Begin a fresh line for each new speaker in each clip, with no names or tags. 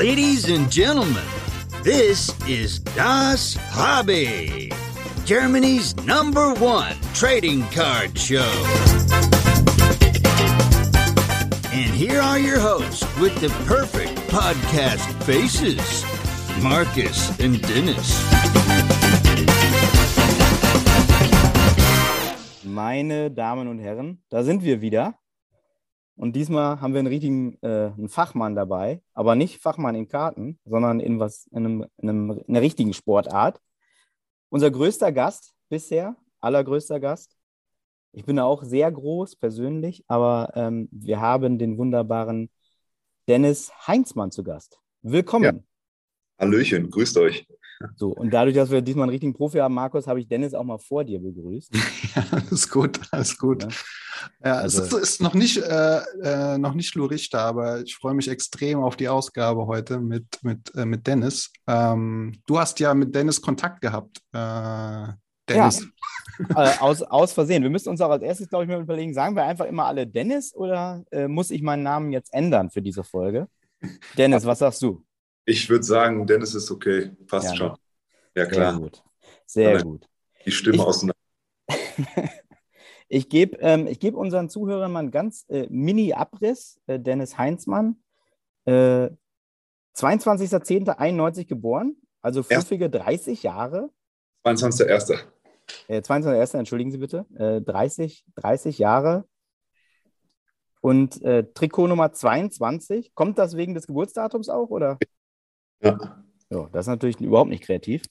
Ladies and gentlemen, this is Das Hobby, Germany's number one trading card show. And here are your hosts with the perfect podcast faces Marcus and Dennis.
Meine Damen und Herren, da sind wir wieder. Und diesmal haben wir einen richtigen äh, einen Fachmann dabei, aber nicht Fachmann in Karten, sondern in was in, einem, in, einem, in einer richtigen Sportart. Unser größter Gast bisher, allergrößter Gast. Ich bin auch sehr groß persönlich, aber ähm, wir haben den wunderbaren Dennis Heinzmann zu Gast. Willkommen. Ja.
Hallöchen, grüßt euch.
So, und dadurch, dass wir diesmal einen richtigen Profi haben, Markus, habe ich Dennis auch mal vor dir begrüßt.
Ja, alles gut, alles gut. Ja, ja also, es ist, ist, noch nicht, äh, äh, noch nicht Lurichter, aber ich freue mich extrem auf die Ausgabe heute mit, mit, äh, mit Dennis. Ähm, du hast ja mit Dennis Kontakt gehabt. Äh, Dennis.
Ja, äh, aus, aus Versehen. Wir müssen uns auch als erstes, glaube ich, mal überlegen, sagen wir einfach immer alle Dennis oder äh, muss ich meinen Namen jetzt ändern für diese Folge? Dennis, was sagst du?
Ich würde sagen, Dennis ist okay. Passt ja, schon. Ja, klar.
Sehr gut. Sehr ja, gut.
Die Stimme ich, auseinander.
ich gebe ähm, geb unseren Zuhörern mal einen ganz äh, Mini-Abriss. Äh, Dennis Heinzmann, äh, 22.10.91 geboren, also fluffige 30 Jahre.
22.01.
Äh, 22.01., entschuldigen Sie bitte. Äh, 30, 30 Jahre. Und äh, Trikot Nummer 22. Kommt das wegen des Geburtsdatums auch, oder?
Ja.
ja das ist natürlich überhaupt nicht kreativ.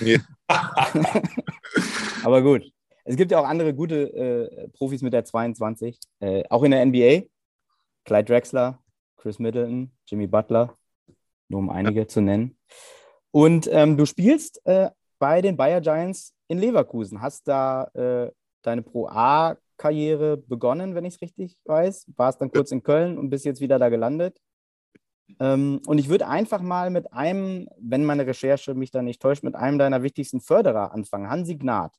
Nee. Aber gut. Es gibt ja auch andere gute äh, Profis mit der 22. Äh, auch in der NBA. Clyde Drexler, Chris Middleton, Jimmy Butler, nur um einige ja. zu nennen. Und ähm, du spielst äh, bei den Bayer Giants in Leverkusen. Hast da äh, deine Pro A-Karriere begonnen, wenn ich es richtig weiß. Warst dann kurz in Köln und bist jetzt wieder da gelandet. Ähm, und ich würde einfach mal mit einem, wenn meine Recherche mich da nicht täuscht, mit einem deiner wichtigsten Förderer anfangen, Hansi Gnad.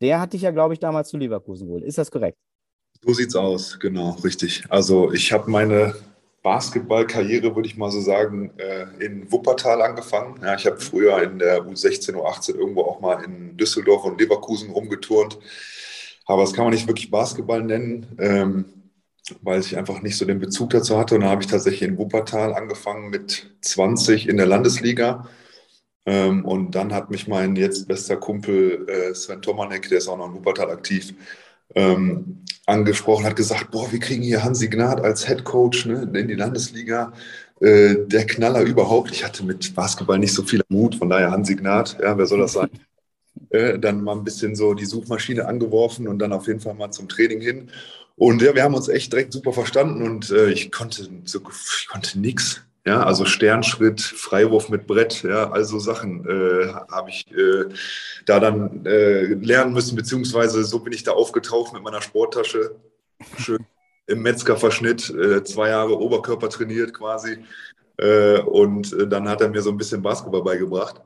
Der hat dich ja, glaube ich, damals zu Leverkusen geholt. Ist das korrekt?
So sieht's aus, genau, richtig. Also ich habe meine Basketballkarriere, würde ich mal so sagen, äh, in Wuppertal angefangen. Ja, ich habe früher in der U16, U18 irgendwo auch mal in Düsseldorf und Leverkusen rumgeturnt. Aber das kann man nicht wirklich Basketball nennen. Weil ich einfach nicht so den Bezug dazu hatte. Und dann habe ich tatsächlich in Wuppertal angefangen mit 20 in der Landesliga. Ähm, und dann hat mich mein jetzt bester Kumpel äh, Sven Tomanek, der ist auch noch in Wuppertal aktiv, ähm, angesprochen, hat gesagt, boah, wir kriegen hier Hansi Gnad als Head Coach ne, in die Landesliga. Äh, der Knaller überhaupt. Ich hatte mit Basketball nicht so viel Mut, von daher Hansi Gnad, ja, wer soll das sein? Äh, dann mal ein bisschen so die Suchmaschine angeworfen und dann auf jeden Fall mal zum Training hin. Und ja, wir haben uns echt direkt super verstanden und äh, ich konnte so, ich konnte nix. Ja, also Sternschritt, Freiwurf mit Brett, ja, also Sachen äh, habe ich äh, da dann äh, lernen müssen, beziehungsweise so bin ich da aufgetaucht mit meiner Sporttasche, schön im Metzgerverschnitt, äh, zwei Jahre Oberkörper trainiert quasi. Äh, und äh, dann hat er mir so ein bisschen Basketball beigebracht.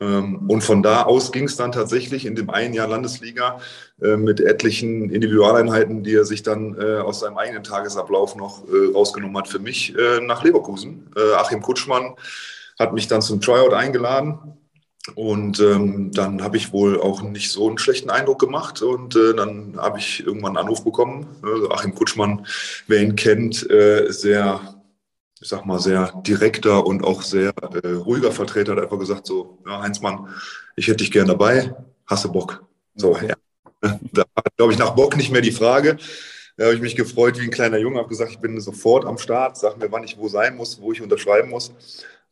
Ähm, und von da aus ging es dann tatsächlich in dem einen Jahr Landesliga äh, mit etlichen Individualeinheiten, die er sich dann äh, aus seinem eigenen Tagesablauf noch äh, rausgenommen hat für mich nach Leverkusen. Achim Kutschmann hat mich dann zum Tryout eingeladen. Und ähm, dann habe ich wohl auch nicht so einen schlechten Eindruck gemacht. Und äh, dann habe ich irgendwann einen Anruf bekommen. Also Achim Kutschmann, wer ihn kennt, äh, sehr ich sag mal, sehr direkter und auch sehr äh, ruhiger Vertreter hat einfach gesagt, so, ja, Heinzmann, ich hätte dich gern dabei, hast du Bock? So, ja. Da war, glaube ich, nach Bock nicht mehr die Frage. Da habe ich mich gefreut wie ein kleiner Junge, habe gesagt, ich bin sofort am Start, sag mir, wann ich wo sein muss, wo ich unterschreiben muss.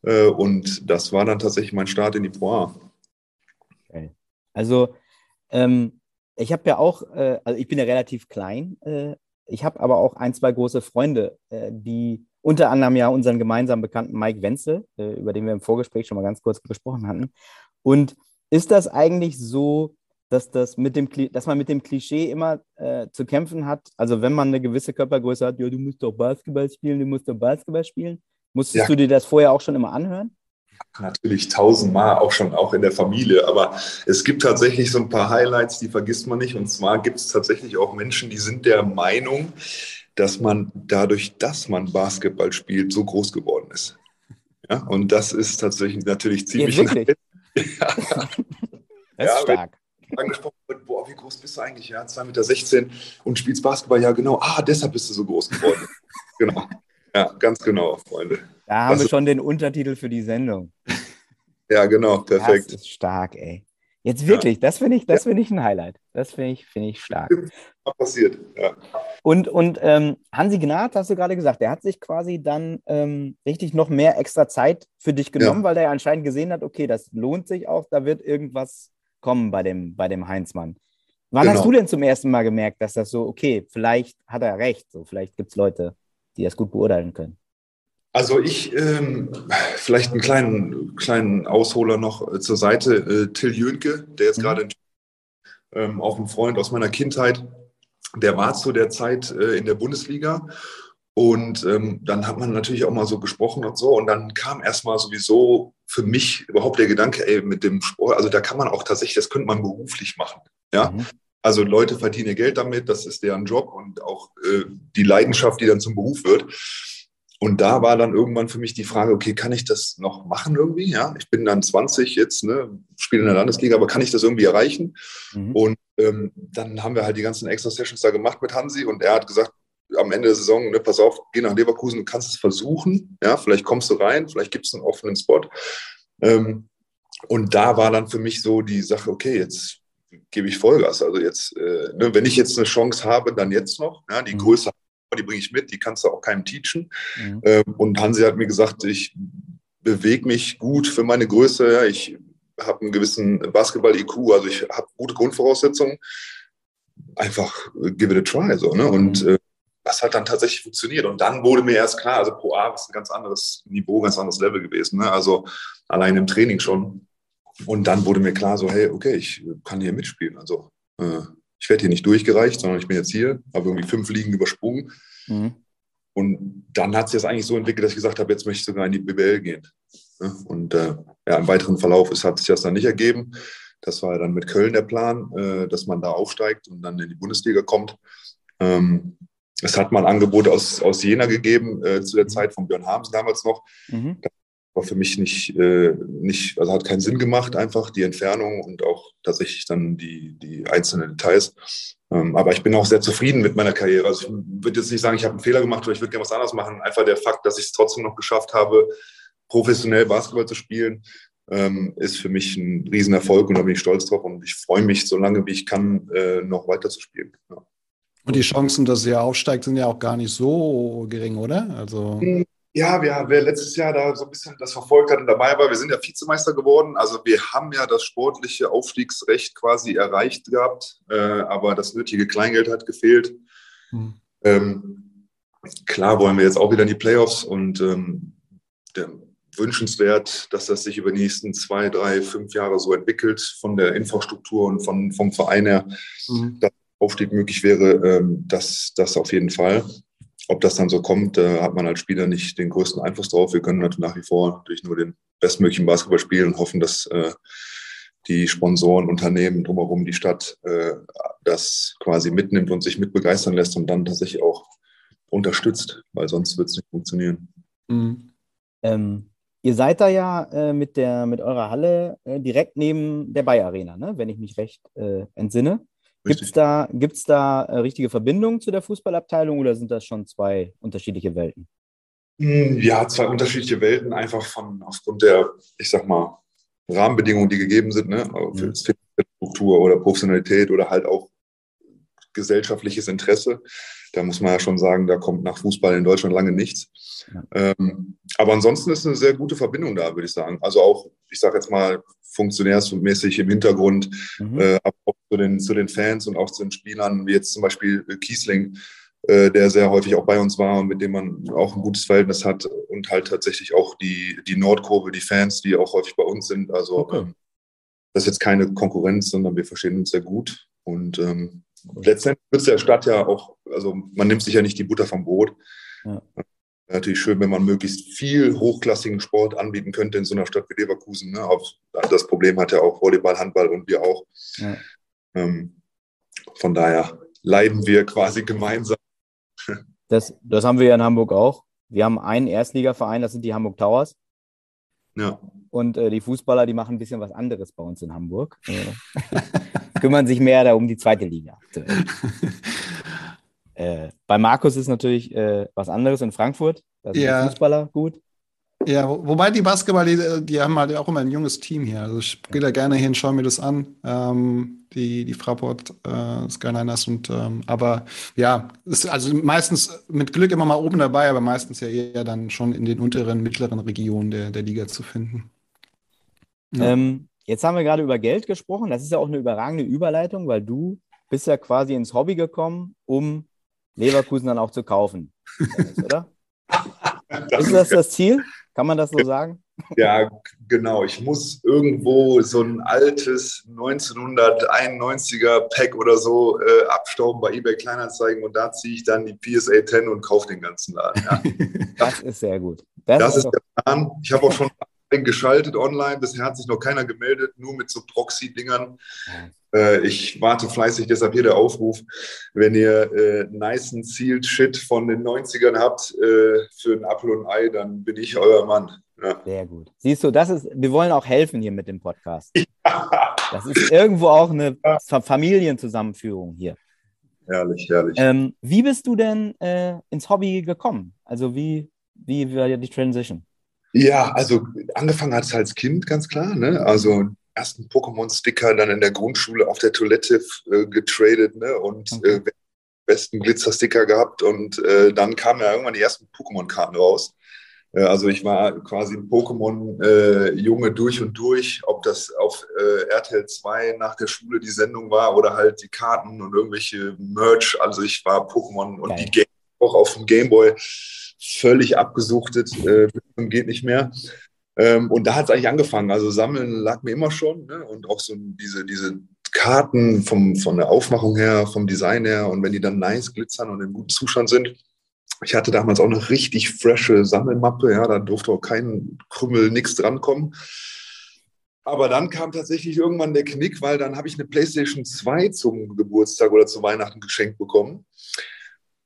Äh, und das war dann tatsächlich mein Start in die Pro A.
Okay. Also, ähm, ich habe ja auch, äh, also ich bin ja relativ klein, äh, ich habe aber auch ein, zwei große Freunde, äh, die unter anderem ja unseren gemeinsamen Bekannten Mike Wenzel, äh, über den wir im Vorgespräch schon mal ganz kurz gesprochen hatten. Und ist das eigentlich so, dass, das mit dem, dass man mit dem Klischee immer äh, zu kämpfen hat? Also wenn man eine gewisse Körpergröße hat, ja, du musst doch Basketball spielen, du musst doch Basketball spielen. Musstest ja. du dir das vorher auch schon immer anhören?
Natürlich tausendmal, auch schon auch in der Familie. Aber es gibt tatsächlich so ein paar Highlights, die vergisst man nicht. Und zwar gibt es tatsächlich auch Menschen, die sind der Meinung, dass man dadurch, dass man Basketball spielt, so groß geworden ist. Ja, und das ist tatsächlich natürlich ziemlich.
Jetzt wirklich? ja. Das ist stark.
Angesprochen wird, boah, wie groß bist du eigentlich? Ja, 2,16 Meter und spielst Basketball. Ja, genau. Ah, deshalb bist du so groß geworden. genau. Ja, ganz genau, Freunde.
Da haben das wir schon den Untertitel für die Sendung.
Ja, genau, perfekt.
Das ist stark, ey. Jetzt wirklich, ja. das finde ich, das finde ich ein Highlight. Das finde ich, finde ich stark.
Passiert, ja.
Und, und ähm, Hansi Gnad, hast du gerade gesagt, der hat sich quasi dann ähm, richtig noch mehr extra Zeit für dich genommen, ja. weil er anscheinend gesehen hat, okay, das lohnt sich auch, da wird irgendwas kommen bei dem, bei dem Heinzmann. Wann genau. hast du denn zum ersten Mal gemerkt, dass das so, okay, vielleicht hat er recht, so vielleicht gibt es Leute, die das gut beurteilen können?
Also ich, ähm, vielleicht einen kleinen, kleinen Ausholer noch äh, zur Seite. Äh, Till Jönke, der jetzt mhm. gerade ähm, auch ein Freund aus meiner Kindheit, der war zu der Zeit äh, in der Bundesliga. Und ähm, dann hat man natürlich auch mal so gesprochen und so. Und dann kam erstmal sowieso für mich überhaupt der Gedanke, ey, mit dem Sport, also da kann man auch tatsächlich, das könnte man beruflich machen. Ja. Mhm. Also Leute verdienen Geld damit, das ist deren Job und auch äh, die Leidenschaft, die dann zum Beruf wird. Und da war dann irgendwann für mich die Frage, okay, kann ich das noch machen irgendwie? Ja, ich bin dann 20 jetzt, ne, spiele in der Landesliga, aber kann ich das irgendwie erreichen? Mhm. Und ähm, dann haben wir halt die ganzen extra Sessions da gemacht mit Hansi und er hat gesagt, am Ende der Saison, ne, pass auf, geh nach Leverkusen, du kannst es versuchen, ja, vielleicht kommst du rein, vielleicht gibt es einen offenen Spot. Ähm, und da war dann für mich so die Sache, okay, jetzt gebe ich Vollgas. Also jetzt, äh, ne, wenn ich jetzt eine Chance habe, dann jetzt noch. Ja, die mhm. Die bringe ich mit, die kannst du auch keinem teachen. Mhm. Ähm, und Hansi hat mir gesagt, ich bewege mich gut für meine Größe. Ja. Ich habe einen gewissen Basketball-IQ, also ich habe gute Grundvoraussetzungen. Einfach äh, give it a try. So, ne? Und mhm. äh, das hat dann tatsächlich funktioniert. Und dann wurde mir erst klar, also Pro A ist ein ganz anderes Niveau, ganz anderes Level gewesen. Ne? Also allein im Training schon. Und dann wurde mir klar, so, hey, okay, ich kann hier mitspielen. Also äh, ich werde hier nicht durchgereicht, sondern ich bin jetzt hier, habe irgendwie fünf Ligen übersprungen. Mhm. Und dann hat sich das eigentlich so entwickelt, dass ich gesagt habe, jetzt möchte ich sogar in die BBL gehen. Und äh, ja, im weiteren Verlauf ist, hat sich das dann nicht ergeben. Das war dann mit Köln der Plan, äh, dass man da aufsteigt und dann in die Bundesliga kommt. Ähm, es hat mal Angebote aus, aus Jena gegeben, äh, zu der mhm. Zeit von Björn Harms damals noch. Mhm. Da war für mich nicht, äh, nicht, also hat keinen Sinn gemacht, einfach die Entfernung und auch tatsächlich dann die, die einzelnen Details. Ähm, aber ich bin auch sehr zufrieden mit meiner Karriere. Also ich würde jetzt nicht sagen, ich habe einen Fehler gemacht oder ich würde gerne was anderes machen. Einfach der Fakt, dass ich es trotzdem noch geschafft habe, professionell Basketball zu spielen, ähm, ist für mich ein Riesenerfolg und da bin ich stolz drauf und ich freue mich, so lange wie ich kann, äh, noch weiter zu spielen. Ja.
Und die Chancen, dass er aufsteigt, sind ja auch gar nicht so gering, oder? Also hm,
ja, wer, wer letztes Jahr da so ein bisschen das verfolgt hat und dabei war, wir sind ja Vizemeister geworden. Also wir haben ja das sportliche Aufstiegsrecht quasi erreicht gehabt, äh, aber das nötige Kleingeld hat gefehlt. Hm. Ähm, klar wollen wir jetzt auch wieder in die Playoffs und ähm, der, wünschenswert, dass das sich über die nächsten zwei, drei, fünf Jahre so entwickelt von der Infrastruktur und von, vom Verein her, mhm. dass Aufstieg möglich wäre, ähm, das, das auf jeden Fall. Ob das dann so kommt, da hat man als Spieler nicht den größten Einfluss drauf. Wir können natürlich nach wie vor natürlich nur den bestmöglichen Basketball spielen und hoffen, dass äh, die Sponsoren, Unternehmen drumherum, die Stadt äh, das quasi mitnimmt und sich mitbegeistern lässt und dann tatsächlich auch unterstützt, weil sonst wird es nicht funktionieren.
Mhm. Ähm, ihr seid da ja äh, mit, der, mit eurer Halle äh, direkt neben der Bayer Arena, ne? wenn ich mich recht äh, entsinne. Gibt es da, gibt's da äh, richtige Verbindungen zu der Fußballabteilung oder sind das schon zwei unterschiedliche Welten?
Hm, ja, zwei unterschiedliche Welten, einfach von aufgrund der, ich sag mal, Rahmenbedingungen, die gegeben sind, ne? für mhm. Struktur oder Professionalität oder halt auch gesellschaftliches Interesse. Da muss man ja schon sagen, da kommt nach Fußball in Deutschland lange nichts. Ja. Ähm, aber ansonsten ist eine sehr gute Verbindung da, würde ich sagen. Also auch, ich sage jetzt mal, funktionärsmäßig im Hintergrund, mhm. äh, aber auch zu den, zu den Fans und auch zu den Spielern, wie jetzt zum Beispiel Kiesling, äh, der sehr häufig auch bei uns war und mit dem man auch ein gutes Verhältnis hat und halt tatsächlich auch die, die Nordkurve, die Fans, die auch häufig bei uns sind. Also okay. ähm, das ist jetzt keine Konkurrenz, sondern wir verstehen uns sehr gut. Und ähm, letztendlich wird es der Stadt ja auch, also man nimmt sich ja nicht die Butter vom Brot. Ja. Natürlich schön, wenn man möglichst viel hochklassigen Sport anbieten könnte in so einer Stadt wie Leverkusen. Ne? Das Problem hat ja auch Volleyball, Handball und wir auch. Ja. Ähm, von daher leiden wir quasi gemeinsam.
Das, das haben wir ja in Hamburg auch. Wir haben einen Erstligaverein, das sind die Hamburg Towers.
Ja.
Und äh, die Fußballer, die machen ein bisschen was anderes bei uns in Hamburg. Äh, kümmern sich mehr da um die zweite Liga. äh, bei Markus ist natürlich äh, was anderes in Frankfurt. Da sind
Ja.
Fußballer gut.
Ja, wo- wobei die Basketball, die, die haben halt auch immer ein junges Team hier. Also ich gehe da gerne hin, schaue mir das an. Ähm, die, die Fraport äh, Skyliners und ähm, aber ja, ist also meistens mit Glück immer mal oben dabei, aber meistens ja eher dann schon in den unteren, mittleren Regionen der, der Liga zu finden. Ja.
Ähm, jetzt haben wir gerade über Geld gesprochen. Das ist ja auch eine überragende Überleitung, weil du bist ja quasi ins Hobby gekommen, um Leverkusen dann auch zu kaufen. Oder? Ist das das Ziel? Kann man das so sagen?
Ja, genau. Ich muss irgendwo so ein altes 1991er Pack oder so äh, abstauben bei eBay Kleinanzeigen und da ziehe ich dann die PSA 10 und kaufe den ganzen Laden. Ja.
Das ist sehr gut. Das,
Das
ist
der Plan. Ich habe auch schon geschaltet online. Bisher hat sich noch keiner gemeldet, nur mit so Proxy-Dingern. Äh, ich warte fleißig, deshalb hier der Aufruf. Wenn ihr äh, nice Sealed Shit von den 90ern habt äh, für ein Apfel und ein Ei, dann bin ich euer Mann. Ja.
sehr gut. Siehst du, das ist, wir wollen auch helfen hier mit dem Podcast. Das ist irgendwo auch eine Fa- Familienzusammenführung hier.
herrlich, herrlich.
Ähm, wie bist du denn äh, ins Hobby gekommen? Also wie, wie war die Transition?
Ja, also angefangen hat es als Kind, ganz klar. Ne? Also ersten Pokémon-Sticker dann in der Grundschule auf der Toilette äh, getradet ne? und
Okay.
äh, besten Glitzer-Sticker gehabt. Und äh, dann kamen ja irgendwann die ersten Pokémon-Karten raus. Äh, also ich war quasi ein Pokémon-Junge durch und durch, ob das auf äh, RTL 2 nach der Schule die Sendung war oder halt die Karten und irgendwelche Merch. Also ich war Pokémon und
Geil.
die Game auch auf dem Gameboy völlig abgesuchtet, äh, geht nicht mehr. Ähm, und da hat es eigentlich angefangen. Also Sammeln lag mir immer schon ne? und auch so diese, diese Karten vom, von der Aufmachung her, vom Design her und wenn die dann nice glitzern und in gutem Zustand sind. Ich hatte damals auch eine richtig frische Sammelmappe, ja, da durfte auch kein Krümmel, nix drankommen. Aber dann kam tatsächlich irgendwann der Knick, weil dann habe ich eine PlayStation 2 zum Geburtstag oder zu Weihnachten geschenkt bekommen.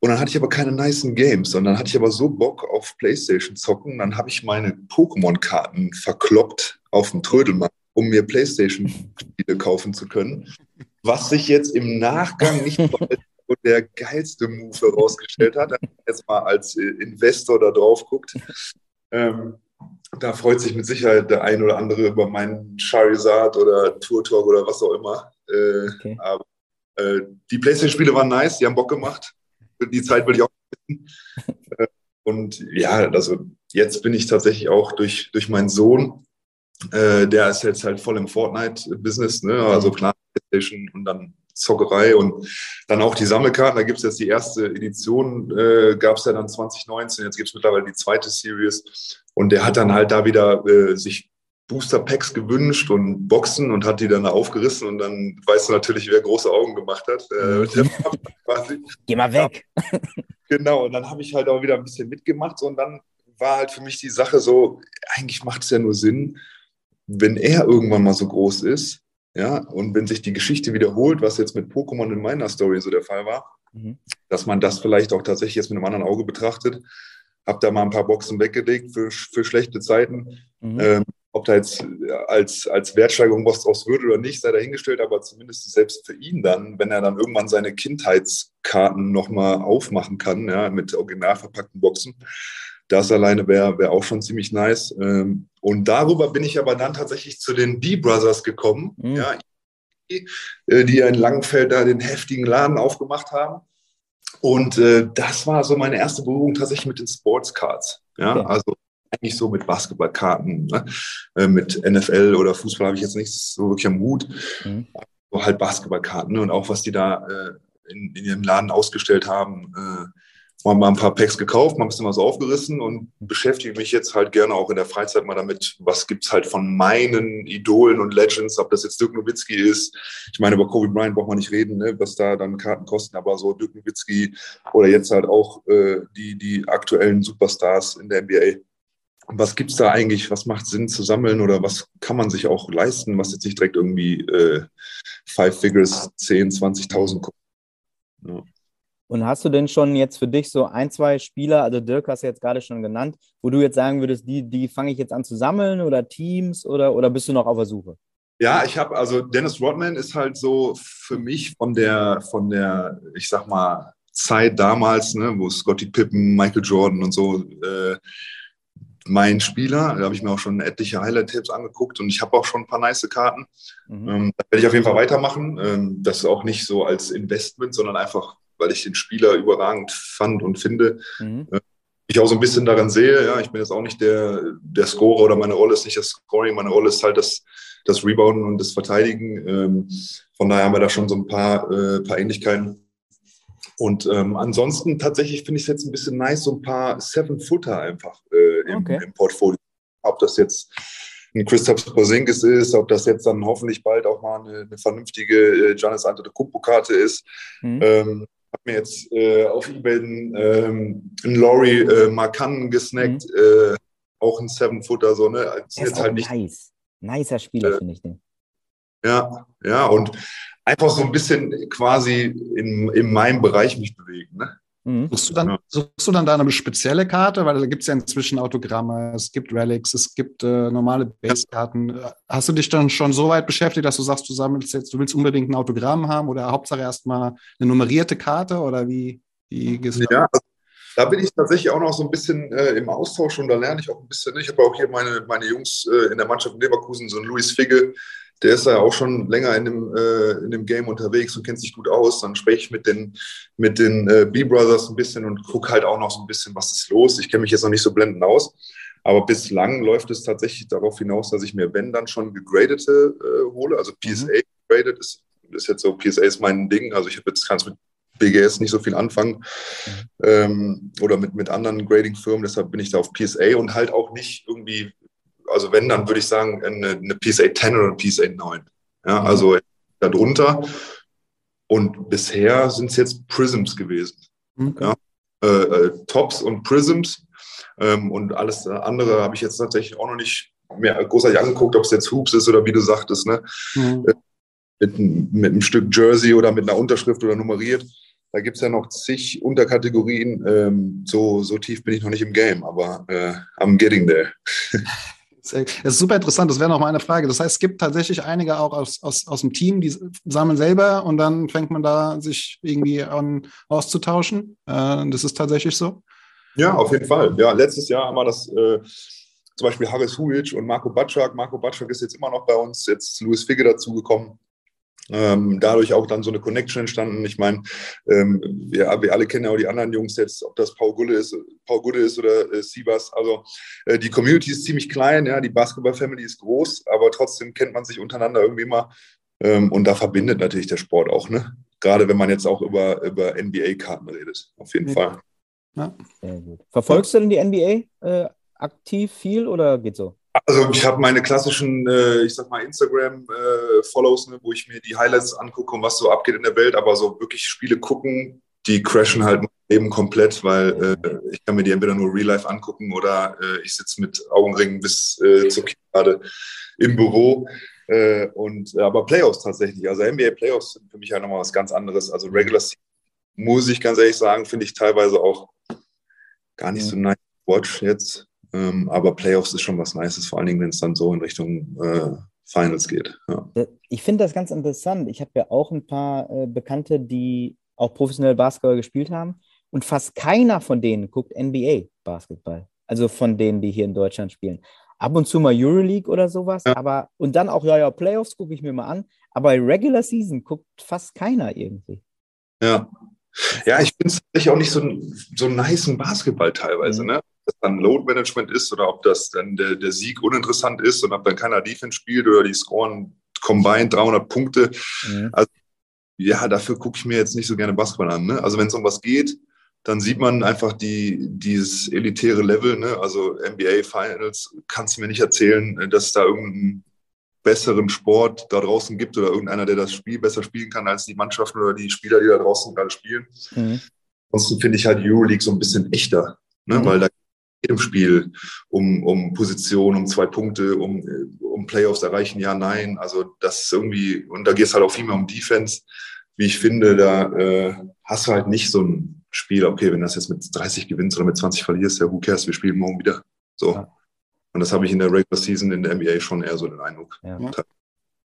Und dann hatte ich aber keine nicen Games, und dann hatte ich aber so Bock auf PlayStation zocken, dann habe ich meine Pokémon-Karten verkloppt auf dem Trödelmarkt, um mir PlayStation-Spiele kaufen zu können. Was sich jetzt im Nachgang nicht so der geilste Move herausgestellt hat, wenn man jetzt mal als äh, Investor da drauf guckt. Ähm, da freut sich mit Sicherheit der ein oder andere über meinen Charizard oder Tour Talk oder was auch immer. Äh,
Okay.
Aber äh, die PlayStation-Spiele waren nice, die haben Bock gemacht. Die Zeit will ich auch. Äh, Und ja, also jetzt bin ich tatsächlich auch durch, durch meinen Sohn, äh, der ist jetzt halt voll im Fortnite-Business, ne? also klar, PlayStation und dann Zockerei und dann auch die Sammelkarten. Da gibt es jetzt die erste Edition, äh, gab es ja dann 2019, jetzt gibt es mittlerweile die zweite Series. Und der hat dann halt da wieder äh, sich Booster Packs gewünscht und Boxen und hat die dann aufgerissen und dann weißt du natürlich, wer große Augen gemacht hat. Äh, quasi.
Geh mal weg.
Genau, und dann habe ich halt auch wieder ein bisschen mitgemacht und dann war halt für mich die Sache so, eigentlich macht es ja nur Sinn, wenn er irgendwann mal so groß ist, ja, und wenn sich die Geschichte wiederholt, was jetzt mit Pokémon in meiner Story so der Fall war,
Mhm.
dass man das vielleicht auch tatsächlich jetzt mit einem anderen Auge betrachtet. Hab da mal ein paar Boxen weggelegt für, für schlechte Zeiten.
Mhm.
Ähm, ob da jetzt äh, als, als Wertsteigerung was draus wird oder nicht, sei dahingestellt, aber zumindest selbst für ihn dann, wenn er dann irgendwann seine Kindheitskarten nochmal aufmachen kann, ja, mit original verpackten Boxen, das alleine wäre wär auch schon ziemlich nice. Ähm, und darüber bin ich aber dann tatsächlich zu den B-Brothers gekommen,
Mhm.
ja, äh, die ja in Langenfeld da den heftigen Laden aufgemacht haben. Und äh, das war so meine erste Berührung tatsächlich mit den Sportscards. Ja,
Okay.
also eigentlich so mit Basketballkarten, ne? äh, mit NFL oder Fußball habe ich jetzt nichts so wirklich am Hut.
Mhm.
So halt Basketballkarten ne? und auch was die da äh, in, in ihrem Laden ausgestellt haben. Äh, mal, mal ein paar Packs gekauft, mal ein bisschen was aufgerissen und beschäftige mich jetzt halt gerne auch in der Freizeit mal damit, was gibt's halt von meinen Idolen und Legends, ob das jetzt Dirk Nowitzki ist. Ich meine, über Kobe Bryant braucht man nicht reden, ne, was da dann Karten kosten, aber so Dirk Nowitzki oder jetzt halt auch äh, die, die aktuellen Superstars in der NBA. Was gibt's da eigentlich? Was macht Sinn zu sammeln oder was kann man sich auch leisten, was jetzt nicht direkt irgendwie äh, Five Figures, 10, 20.000 kostet? Ja.
Und hast du denn schon jetzt für dich so ein, zwei Spieler, also Dirk hast du jetzt gerade schon genannt, wo du jetzt sagen würdest, die, die fange ich jetzt an zu sammeln oder Teams oder, oder bist du noch auf der Suche?
Ja, ich habe, also Dennis Rodman ist halt so für mich von der, von der, ich sag mal, Zeit damals, ne, wo Scotty Pippen, Michael Jordan und so, äh, mein Spieler. Da habe ich mir auch schon etliche Highlight-Tipps angeguckt und ich habe auch schon ein paar nice Karten. Mhm. Ähm, da werde ich auf jeden Fall weitermachen. Ähm, das auch nicht so als Investment, sondern einfach, weil ich den Spieler überragend fand und finde. Mhm. Äh, ich auch so ein bisschen daran sehe, ja, ich bin jetzt auch nicht der, der Scorer oder meine Rolle ist nicht das Scoring, meine Rolle ist halt das, das Rebounden und das Verteidigen. Ähm, von daher haben wir da schon so ein paar, äh, paar Ähnlichkeiten. Und ähm, ansonsten tatsächlich finde ich es jetzt ein bisschen nice, so ein paar Seven-Footer einfach äh, im, okay. im, Portfolio. Ob das jetzt ein Christoph Porzingis ist, ob das jetzt dann hoffentlich bald auch mal eine, eine vernünftige äh, Giannis Antetokounmpo-Karte ist. Mhm. Ähm, habe mir jetzt äh, auf Ebay einen, ähm, einen Laurie äh, Markan gesnackt, mhm. äh, auch ein Seven-Footer. So, ne?
Das ist jetzt halt nicht, nice. Nicer Spieler, äh, finde ich den.
Ja, ja, und einfach so ein bisschen quasi in, in meinem Bereich mich bewegen. Ne?
Mhm. Suchst, du dann, suchst du dann da eine spezielle Karte? Weil da gibt es ja inzwischen Autogramme, es gibt Relics, es gibt äh, normale Basekarten. Hast du dich dann schon so weit beschäftigt, dass du sagst, du sammelst jetzt, du willst unbedingt ein Autogramm haben oder Hauptsache erstmal eine nummerierte Karte oder wie, wie
gehst du Ja, da bin ich tatsächlich auch noch so ein bisschen äh, im Austausch und da lerne ich auch ein bisschen. Ich habe auch hier meine, meine Jungs äh, in der Mannschaft in Leverkusen, so ein Luis Figge, der ist ja auch schon länger in dem, äh, in dem Game unterwegs und kennt sich gut aus. Dann spreche ich mit den, mit den äh, B-Brothers ein bisschen und gucke halt auch noch so ein bisschen, was ist los. Ich kenne mich jetzt noch nicht so blendend aus. Aber bislang läuft es tatsächlich darauf hinaus, dass ich mir, wenn dann schon gegradete äh, hole, also PSA mhm. graded ist, ist jetzt so, PSA ist mein Ding. Also ich habe jetzt kannst mit BGS nicht so viel anfangen mhm. ähm, oder mit, mit anderen Grading-Firmen. Deshalb bin ich da auf PSA und halt auch nicht irgendwie also wenn, dann würde ich sagen, eine, eine PSA 10 oder eine PSA 9. Ja, mhm. also darunter. Und bisher sind es jetzt Prisms gewesen. Okay. Ja, äh, äh, Tops und Prisms. Ähm, und alles andere habe ich jetzt tatsächlich auch noch nicht mehr großartig angeguckt, ob es jetzt Hoops ist oder wie du sagtest, ne? Mhm. Äh, mit, mit einem Stück Jersey oder mit einer Unterschrift oder nummeriert. Da gibt es ja noch zig Unterkategorien. Ähm, so, so tief bin ich noch nicht im Game, aber äh, I'm getting there.
Das ist super interessant, das wäre noch mal eine Frage. Das heißt, es gibt tatsächlich einige auch aus, aus, aus dem Team, die sammeln selber und dann fängt man da sich irgendwie an auszutauschen. Äh, das ist tatsächlich so?
Ja, auf jeden Fall. Ja, letztes Jahr haben wir das äh, zum Beispiel Haris Huic und Marco Batschak. Marco Batschak ist jetzt immer noch bei uns, jetzt Louis Figge dazugekommen. Ähm, dadurch auch dann so eine Connection entstanden. Ich meine, ähm, wir, wir, alle kennen ja auch die anderen Jungs jetzt, ob das Paul Gulle ist, Paul Gulle ist oder äh, Siebas. Also äh, die Community ist ziemlich klein, ja, die Basketball-Family ist groß, aber trotzdem kennt man sich untereinander irgendwie immer. Ähm, und da verbindet natürlich der Sport auch, ne? Gerade wenn man jetzt auch über, über NBA-Karten redet, auf jeden ja. Fall.
Ja. Sehr gut. Verfolgst du denn die NBA äh, aktiv viel oder geht so?
Also ich habe meine klassischen, äh, ich sag mal, Instagram-Follows, äh, ne, wo ich mir die Highlights angucke und was so abgeht in der Welt, aber so wirklich Spiele gucken, die crashen halt eben komplett, weil äh, ich kann mir die entweder nur real life angucken oder äh, ich sitze mit Augenringen bis äh, zur gerade im Büro. Äh, und aber Playoffs tatsächlich, also NBA Playoffs sind für mich halt nochmal was ganz anderes. Also Regular Season, muss ich ganz ehrlich sagen, finde ich teilweise auch gar nicht so nice watch jetzt. Ähm, aber Playoffs ist schon was Nices, vor allen Dingen, wenn es dann so in Richtung äh, Finals geht. Ja.
Ich finde das ganz interessant. Ich habe ja auch ein paar äh, Bekannte, die auch professionell Basketball gespielt haben. Und fast keiner von denen guckt NBA-Basketball. Also von denen, die hier in Deutschland spielen. Ab und zu mal Euroleague oder sowas, ja. aber und dann auch, ja, ja, Playoffs gucke ich mir mal an. Aber Regular Season guckt fast keiner irgendwie.
Ja. Ja, ich finde es auch nicht so, so nice Basketball teilweise, mhm. ne? Das dann Load Management ist oder ob das dann der, der Sieg uninteressant ist und ob dann keiner Defense spielt oder die scoren combined 300 Punkte. Mhm. Also, ja, dafür gucke ich mir jetzt nicht so gerne Basketball an. Ne? Also wenn es um was geht, dann sieht man einfach die, dieses elitäre Level. Ne? Also NBA Finals kannst du mir nicht erzählen, dass es da irgendeinen besseren Sport da draußen gibt oder irgendeiner, der das Spiel besser spielen kann als die Mannschaften oder die Spieler, die da draußen gerade spielen. Mhm. Ansonsten finde ich halt Euroleague so ein bisschen echter, ne? Mhm. weil da jedem Spiel um, um Position, um zwei Punkte, um, um Playoffs erreichen, ja, nein. Also das ist irgendwie, und da geht es halt auch viel mehr um Defense. wie ich finde, da äh, hast du halt nicht so ein Spiel, okay, wenn das jetzt mit 30 gewinnst oder mit 20 verlierst, ja, who cares, wir spielen morgen wieder. So. Ja. Und das habe ich in der Regular Season in der NBA schon eher so den Eindruck.
Ja.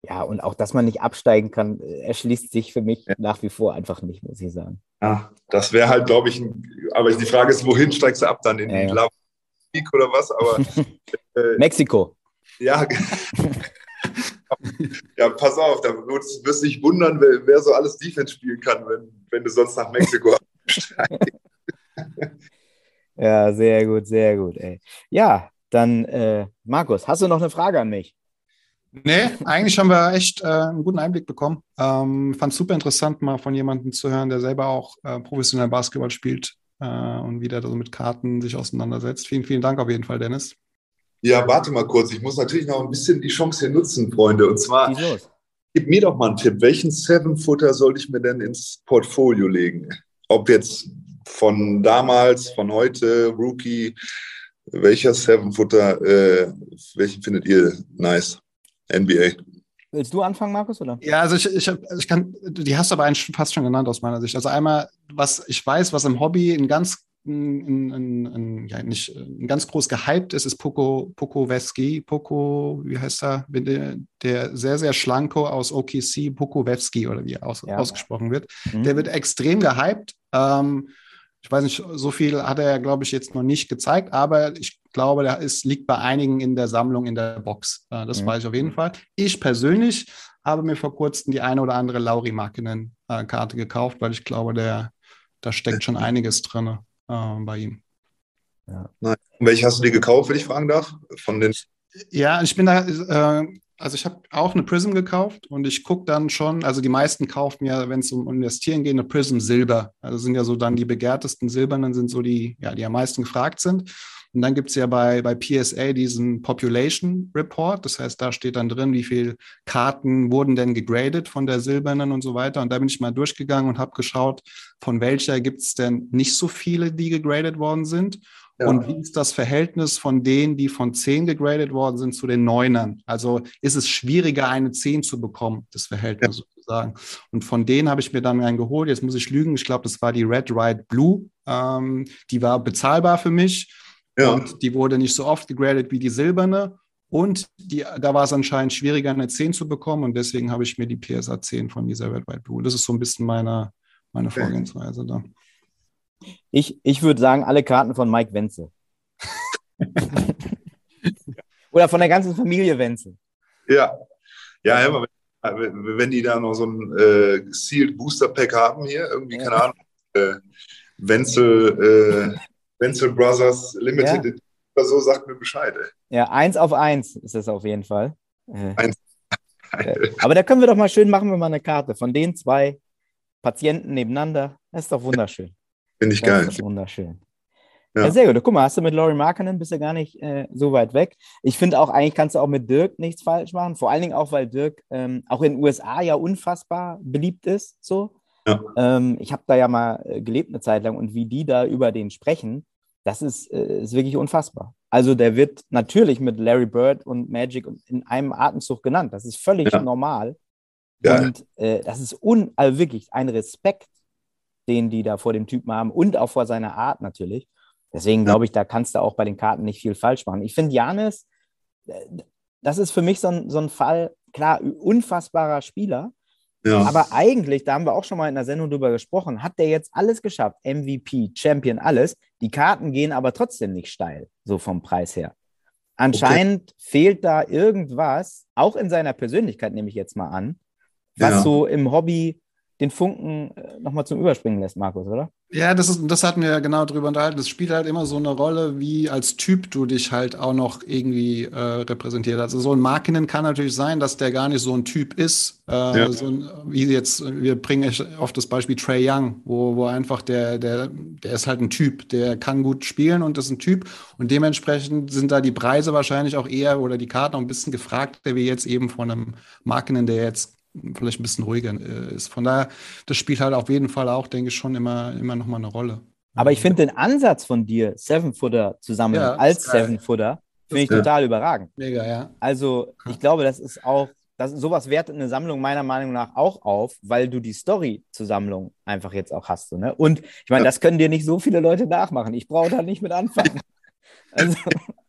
ja, und auch, dass man nicht absteigen kann, äh, erschließt sich für mich ja. nach wie vor einfach nicht, muss ich sagen.
Ja, das wäre halt, glaube ich, ein, aber die Frage ist, wohin steigst du ab dann? In die ja. League oder was? Aber,
äh, Mexiko.
Ja, ja, pass auf, da wirst du dich wundern, wer, wer, so alles Defense spielen kann, wenn, wenn du sonst nach Mexiko absteigst.
ja, sehr gut, sehr gut. Ey. Ja, dann, äh, Markus, hast du noch eine Frage an mich?
Nee, eigentlich haben wir echt äh, einen guten Einblick bekommen. Ähm, Fand es super interessant, mal von jemandem zu hören, der selber auch äh, professionell Basketball spielt äh, und wieder so mit Karten sich auseinandersetzt. Vielen, vielen Dank auf jeden Fall, Dennis.
Ja, warte mal kurz. Ich muss natürlich noch ein bisschen die Chance hier nutzen, Freunde. Und zwar, gib mir doch mal einen Tipp. Welchen Seven-Footer sollte ich mir denn ins Portfolio legen? Ob jetzt von damals, von heute, Rookie, welcher Seven-Footer, äh, welchen findet ihr nice? NBA.
Willst du anfangen, Markus, oder?
Ja, also ich, ich, ich kann, die hast du aber fast schon genannt aus meiner Sicht. Also einmal, was ich weiß, was im Hobby ein ganz ein, ein, ein, ja, nicht ein ganz groß gehypt ist, ist Poco, Poco Wesky. Poco, wie heißt er? Der, der sehr, sehr schlanko aus OKC, Poco Wesky oder wie er aus, ja. ausgesprochen wird. Mhm. Der wird extrem gehypt. Ähm, ich weiß nicht, so viel hat er, glaube ich, jetzt noch nicht gezeigt, aber ich glaube, der ist, liegt bei einigen in der Sammlung in der Box. Äh, das mhm. weiß ich auf jeden Fall. Ich persönlich habe mir vor kurzem die eine oder andere Lauri Markinen-Karte gekauft, weil ich glaube, der, da steckt schon einiges drin äh, bei ihm.
Ja. welche hast du dir gekauft, wenn ich fragen darf? Von den
ja, ich bin da, äh, also ich habe auch eine Prism gekauft und ich gucke dann schon, also die meisten kaufen ja, wenn es um Investieren geht, eine Prism Silber. Also sind ja so dann die begehrtesten Silbernen sind so die, ja, die am meisten gefragt sind. Und dann gibt es ja bei, bei PSA diesen Population Report. Das heißt, da steht dann drin, wie viele Karten wurden denn gegradet von der silbernen und so weiter. Und da bin ich mal durchgegangen und habe geschaut, von welcher gibt es denn nicht so viele, die gegradet worden sind. Ja. Und wie ist das Verhältnis von denen, die von 10 gegradet worden sind, zu den Neunern? Also ist es schwieriger, eine 10 zu bekommen, das Verhältnis ja. sozusagen. Und von denen habe ich mir dann einen geholt. Jetzt muss ich lügen. Ich glaube, das war die Red, White, Blue. Ähm, die war bezahlbar für mich. Ja. Und die wurde nicht so oft gegradet wie die silberne. Und die, da war es anscheinend schwieriger, eine 10 zu bekommen. Und deswegen habe ich mir die PSA 10 von dieser Red, White, Blue. Das ist so ein bisschen meine, meine Vorgehensweise da.
Ich, ich würde sagen, alle Karten von Mike Wenzel. Oder von der ganzen Familie Wenzel.
Ja. Ja, immer, wenn, wenn die da noch so ein äh, Sealed Booster Pack haben hier, irgendwie, keine Ahnung, äh, Wenzel, äh, Wenzel Brothers Limited ja. oder so, sagt mir Bescheid. Ey.
Ja, eins auf eins ist das auf jeden Fall. Äh, eins. Aber da können wir doch mal schön machen, wir mal eine Karte von den zwei Patienten nebeneinander. Das ist doch wunderschön.
Finde ich geil.
Das ist wunderschön. Ja. ja. sehr gut. Guck mal, hast du mit Laurie Markinen bist du gar nicht äh, so weit weg. Ich finde auch, eigentlich kannst du auch mit Dirk nichts falsch machen. Vor allen Dingen auch, weil Dirk ähm, auch in den USA ja unfassbar beliebt ist. So. Ja. Ähm, ich habe da ja mal äh, gelebt eine Zeit lang und wie die da über den sprechen, das ist, äh, ist wirklich unfassbar. Also der wird natürlich mit Larry Bird und Magic in einem Atemzug genannt. Das ist völlig ja. normal. Ja. Und äh, das ist un also wirklich ein Respekt den die da vor dem Typen haben und auch vor seiner Art natürlich. Deswegen glaube ich, da kannst du auch bei den Karten nicht viel falsch machen. Ich finde, Janis, äh, das ist für mich so ein, so ein Fall, klar, unfassbarer Spieler. Ja. Aber eigentlich, da haben wir auch schon mal in der Sendung drüber gesprochen, hat der jetzt alles geschafft. MVP, Champion, alles. Die Karten gehen aber trotzdem nicht steil, so vom Preis her. Anscheinend okay. fehlt da irgendwas, auch in seiner Persönlichkeit nehme ich jetzt mal an, was ja. so im Hobby den Funken äh, nochmal zum Überspringen lässt, Markus, oder?
Ja, das, ist, das hatten wir ja genau drüber unterhalten. Das spielt halt immer so eine Rolle, wie als Typ du dich halt auch noch irgendwie äh, repräsentiert. Also so ein Markinen kann natürlich sein, dass der gar nicht so ein Typ ist. Äh, ja. so ein, wie jetzt, wir bringen oft das Beispiel Trey Young, wo, wo einfach der, der, der ist halt ein Typ, der kann gut spielen und ist ein Typ. Und dementsprechend sind da die Preise wahrscheinlich auch eher oder die Karten auch ein bisschen gefragter, wie jetzt eben von einem Markinen, der jetzt vielleicht ein bisschen ruhiger äh, ist. Von daher, das spielt halt auf jeden Fall auch, denke ich, schon immer, immer nochmal eine Rolle.
Aber ich finde den Ansatz von dir, Seven Footer zusammen ja, als Seven Footer, finde ich ja. total überragend.
Mega, ja.
Also ich glaube, das ist auch das, sowas wertet eine Sammlung meiner Meinung nach auch auf, weil du die Story zur Sammlung einfach jetzt auch hast. So, ne? Und ich meine, das können dir nicht so viele Leute nachmachen. Ich brauche da nicht mit anfangen. Also,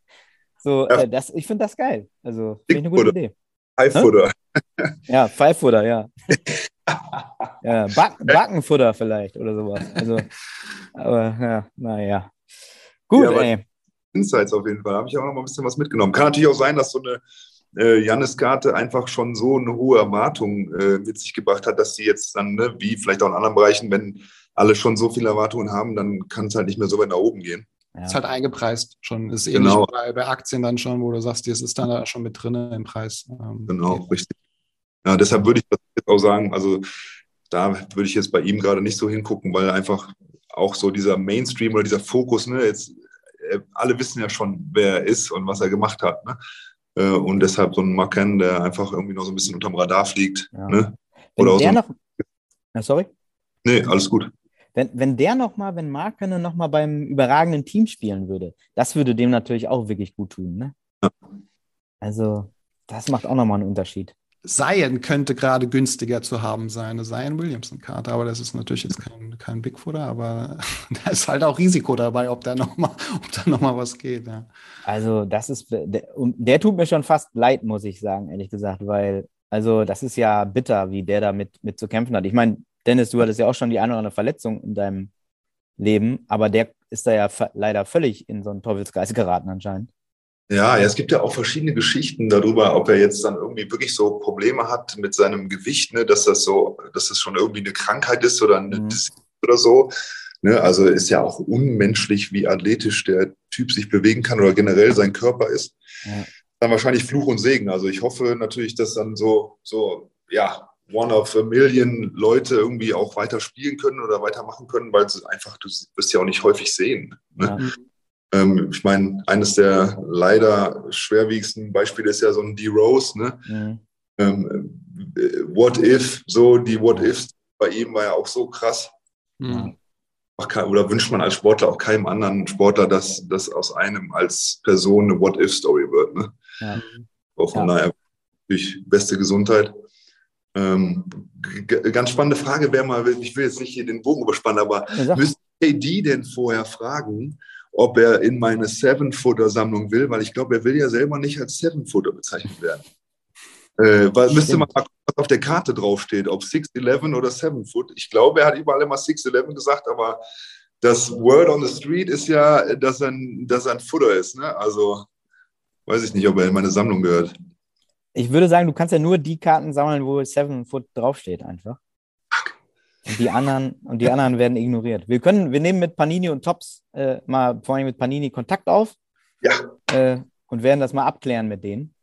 so, äh, das, ich finde das geil. Also, finde ich eine gute Idee.
Pfeiffutter.
Ja, Pfeiffutter, ja. ja Back, Backenfutter vielleicht oder sowas. Also, aber ja, naja. Gut, ja, ey.
Insights auf jeden Fall. Da habe ich auch noch mal ein bisschen was mitgenommen. Kann natürlich auch sein, dass so eine äh, Jannis Karte einfach schon so eine hohe Erwartung äh, mit sich gebracht hat, dass sie jetzt dann, ne, wie vielleicht auch in anderen Bereichen, wenn alle schon so viele Erwartungen haben, dann kann es halt nicht mehr so weit nach oben gehen.
Ja. Ist halt eingepreist schon. Ist ähnlich genau. bei, bei, Aktien dann schon, wo du sagst, das ist dann da schon mit drin im Preis.
Ähm, genau, okay. richtig. Ja, deshalb würde ich das jetzt auch sagen, also da würde ich jetzt bei ihm gerade nicht so hingucken, weil einfach auch so dieser Mainstream oder dieser Fokus, ne, jetzt äh, alle wissen ja schon, wer er ist und was er gemacht hat. Ne? Äh, und deshalb so ein Macken, der einfach irgendwie noch so ein bisschen unterm Radar fliegt. Ja. Ne?
Oder der so noch, ja, sorry?
Nee, alles gut.
Wenn, wenn der nochmal, wenn Markene nochmal beim überragenden Team spielen würde, das würde dem natürlich auch wirklich gut tun. Ne? Ja. Also, das macht auch nochmal einen Unterschied.
Zion könnte gerade günstiger zu haben sein, eine Zion Williamson-Karte, aber das ist natürlich jetzt kein, kein Bigfooter, aber da ist halt auch Risiko dabei, ob da nochmal noch was geht. Ja.
Also, das ist, der, der tut mir schon fast leid, muss ich sagen, ehrlich gesagt, weil, also, das ist ja bitter, wie der da mit, mit zu kämpfen hat. Ich meine, Dennis, du hattest ja auch schon die eine oder andere Verletzung in deinem Leben, aber der ist da ja leider völlig in so einen Teufelsgeist geraten anscheinend.
Ja, ja, es gibt ja auch verschiedene Geschichten darüber, ob er jetzt dann irgendwie wirklich so Probleme hat mit seinem Gewicht, ne, dass das so, dass das schon irgendwie eine Krankheit ist oder eine mhm. oder so. Ne, also ist ja auch unmenschlich, wie athletisch der Typ sich bewegen kann oder generell sein Körper ist. Ja. Dann wahrscheinlich Fluch und Segen. Also ich hoffe natürlich, dass dann so, so, ja, one of a million Leute irgendwie auch weiter spielen können oder weitermachen können, weil sie einfach, du wirst ja auch nicht häufig sehen. Ne? Ja. Ähm, ich meine, eines der leider schwerwiegendsten Beispiele ist ja so ein D-Rose. Ne? Mhm. Ähm, what if, so die What ifs bei ihm war ja auch so krass. Mhm. Oder wünscht man als Sportler auch keinem anderen Sportler, dass das aus einem als Person eine What-if-Story wird. Ne? Ja. Auch von ja. daher natürlich beste Gesundheit. Ähm, ganz spannende Frage wäre mal, ich will jetzt nicht hier den Bogen überspannen, aber ja, müsste KD denn vorher fragen, ob er in meine Seven-Footer-Sammlung will, weil ich glaube, er will ja selber nicht als Seven-Footer bezeichnet werden. Äh, weil müsste man mal gucken, was auf der Karte draufsteht, ob 6'11 oder 7 Foot. Ich glaube, er hat überall immer 6'11 gesagt, aber das Word on the Street ist ja, dass er, ein, dass er ein Footer ist. Ne? Also weiß ich nicht, ob er in meine Sammlung gehört.
Ich würde sagen, du kannst ja nur die Karten sammeln, wo 7 Foot draufsteht, einfach. Und die anderen, und die anderen werden ignoriert. Wir können, wir nehmen mit Panini und Tops äh, mal vor allem mit Panini Kontakt auf.
Ja.
Äh, und werden das mal abklären mit denen.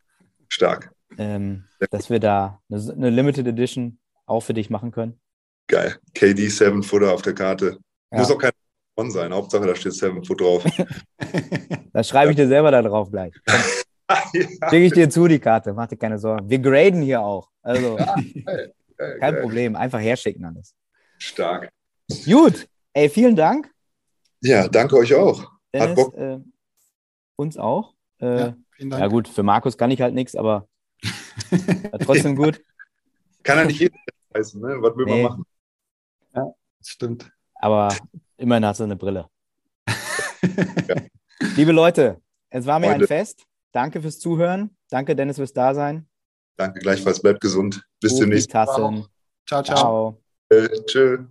Stark.
Ähm, dass wir da eine, eine, Limited Edition auch für dich machen können.
Geil. KD 7 Footer auf der Karte. Ja. Muss auch kein von sein. Hauptsache, da steht 7 Foot drauf.
das schreibe ich dir selber da drauf gleich. ja. Schicke ich dir zu, die Karte. Mach dir keine Sorgen. Wir graden hier auch. Also, ja, geil, geil, kein geil. Problem. Einfach herschicken alles.
Stark.
Gut. Ey, vielen Dank.
Ja, danke euch auch.
Dennis, Hat Bock. Äh, uns auch. Äh, ja, vielen Dank. ja, gut, für Markus kann ich halt nichts, aber trotzdem gut.
Kann er nicht jeder heißen, ne? Was will nee. man machen?
Ja, das stimmt.
Aber immerhin hast du eine Brille. ja. Liebe Leute, es war mir Freunde. ein Fest. Danke fürs Zuhören. Danke, Dennis, fürs Dasein.
Danke gleichfalls. Bleibt gesund. Bis demnächst.
Ciao, ciao. ciao.
Äh, tschö.